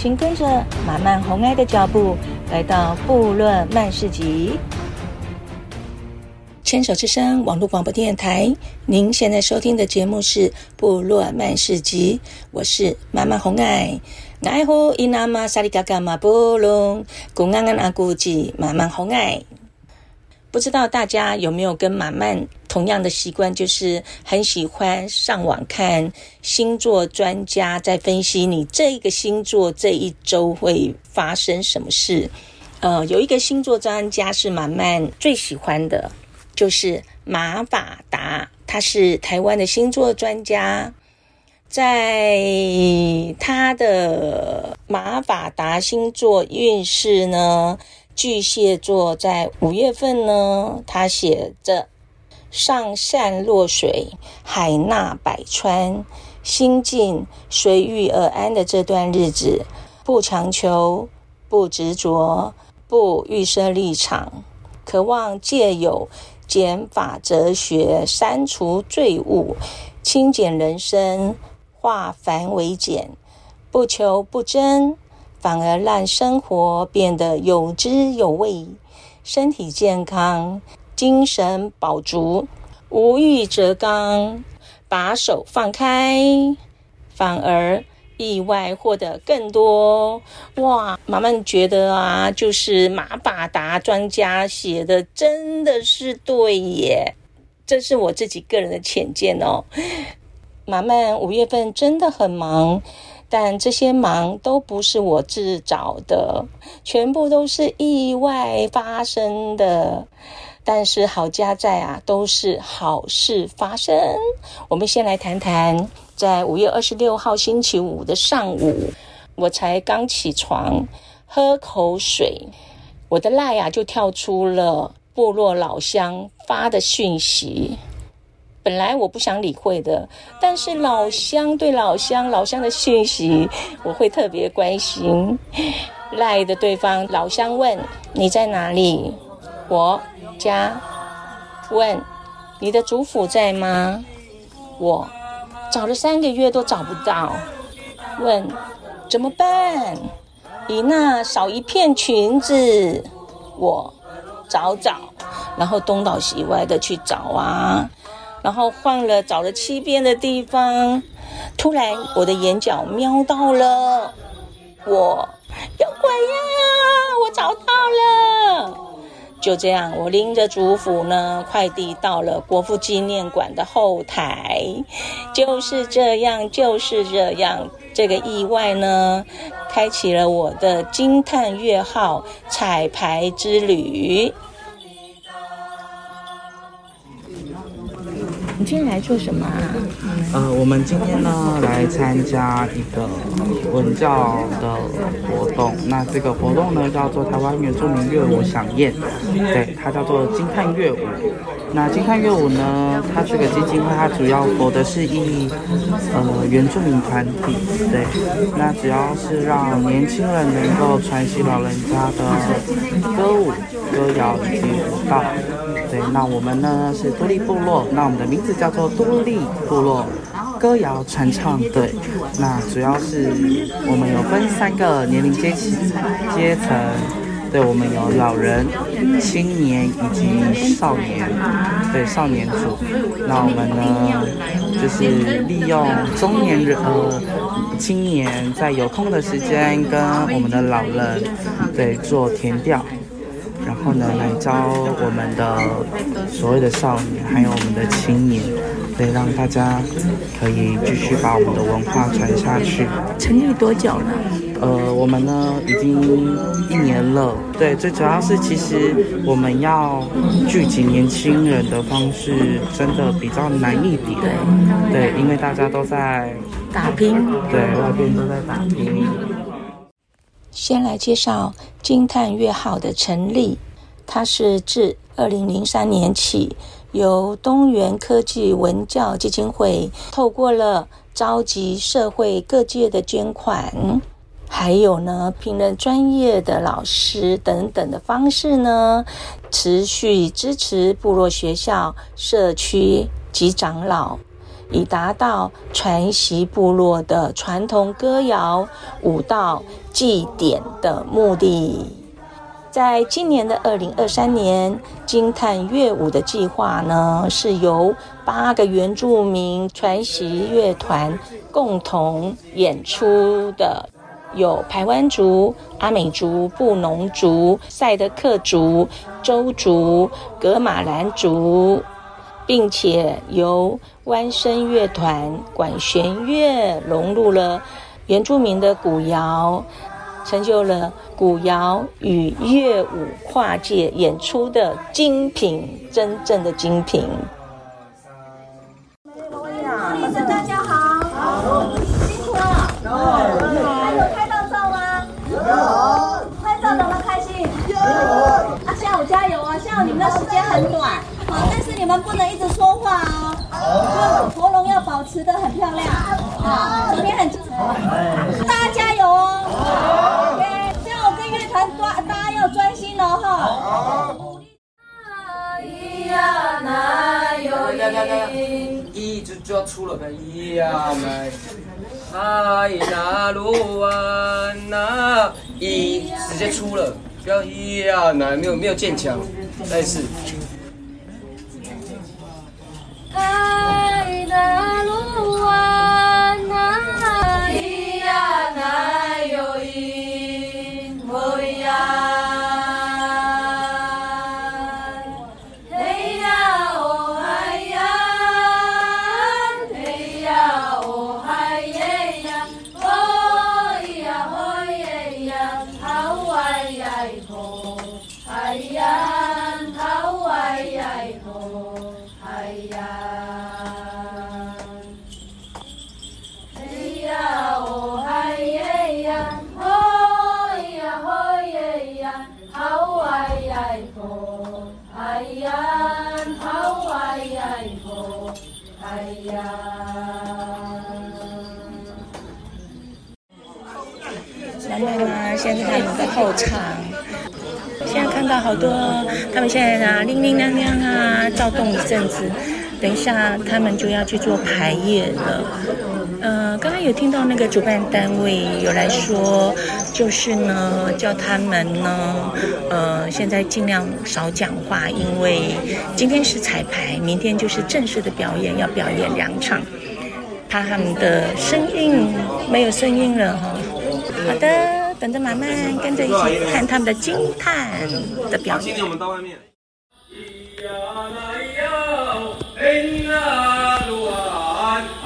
请跟着马漫红爱的脚步，来到布洛曼市集。牵手之声网络广播电台，您现在收听的节目是部落曼市集，我是马漫红爱。爱护伊那玛萨里嘎嘎马布隆，古安安阿古吉马漫红爱。不知道大家有没有跟马漫同样的习惯，就是很喜欢上网看星座专家在分析你这个星座这一周会发生什么事。呃，有一个星座专家是马漫最喜欢的。就是马法达，他是台湾的星座专家，在他的马法达星座运势呢，巨蟹座在五月份呢，他写着“上善若水，海纳百川，心静随遇而安”的这段日子，不强求，不执着，不预设立场，渴望借由。减法哲学，删除罪恶，清简人生，化繁为简，不求不争，反而让生活变得有滋有味，身体健康，精神饱足，无欲则刚，把手放开，反而。意外获得更多哇！马漫觉得啊，就是马法达专家写的真的是对耶，这是我自己个人的浅见哦。马漫五月份真的很忙，但这些忙都不是我自找的，全部都是意外发生的。但是好家在啊，都是好事发生。我们先来谈谈。在五月二十六号星期五的上午，我才刚起床，喝口水，我的赖啊就跳出了部落老乡发的讯息。本来我不想理会的，但是老乡对老乡，老乡的讯息我会特别关心。赖的对方老乡问：“你在哪里？”我家。问：“你的祖父在吗？”我。找了三个月都找不到，问怎么办？伊娜少一片裙子，我找找，然后东倒西歪的去找啊，然后换了找了七遍的地方，突然我的眼角瞄到了，我有鬼呀！我找到了。就这样，我拎着祝福呢，快递到了国父纪念馆的后台。就是这样，就是这样，这个意外呢，开启了我的惊叹月号彩排之旅。今天来做什么啊？呃，我们今天呢来参加一个文教的活动。那这个活动呢叫做台湾原住民乐舞饗宴，对，它叫做惊叹乐舞。那惊叹乐舞呢，它这个基金会它主要活的是以呃原住民团体，对，那主要是让年轻人能够传习老人家的歌舞、歌谣以及舞蹈。对，那我们呢是多利部落，那我们的名字叫做多利部落歌谣传唱队。那主要是我们有分三个年龄阶级阶层，对，我们有老人、青年以及少年，对，少年组。那我们呢就是利用中年人呃青年在有空的时间跟我们的老人对做填调。然后呢，来教我们的所谓的少年，还有我们的青年，对，让大家可以继续把我们的文化传下去。成立多久了？呃，我们呢已经一年了。对，最主要是其实我们要聚集年轻人的方式真的比较难一点。对，对，因为大家都在打拼。对，外边都在打拼。先来介绍惊叹月号的成立，它是自二零零三年起，由东元科技文教基金会透过了召集社会各界的捐款，还有呢聘任专业的老师等等的方式呢，持续支持部落学校、社区及长老，以达到传习部落的传统歌谣、舞蹈、祭典的目的。在今年的二零二三年，惊叹乐舞的计划呢，是由八个原住民传习乐团共同演出的，有排湾族、阿美族、布农族、赛德克族、邹族、格马兰族，并且由湾声乐团管弦乐融入了原住民的古谣。成就了古谣与乐舞跨界演出的精品，真正的精品。大家好，辛苦了。有，还有拍到照吗？有。拍照的吗？开心？有。啊，下午加油啊！下午你们的时间很短，好，但是你们不能一直说话哦。好。喉咙要保持得很漂亮。好，今天很精彩。大家加油哦。一就就要出了，咿呀来，嗨那鲁哇那一直接出了，不要咿呀来，没有没有渐强，再一次。妈妈呢？现在他们的后场，现在看到好多，他们现在啊，铃铃亮亮啊，躁动一阵子，等一下他们就要去做排演了。呃，刚刚有听到那个主办单位有来说，就是呢，叫他们呢，呃，现在尽量少讲话，因为今天是彩排，明天就是正式的表演，要表演两场，怕他们的声音没有声音了哈。好的，等着妈妈跟着一起看他们的惊叹的表演。哎呦，哎呀，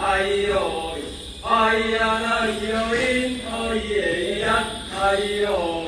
哎呦，哎呀，哎呦。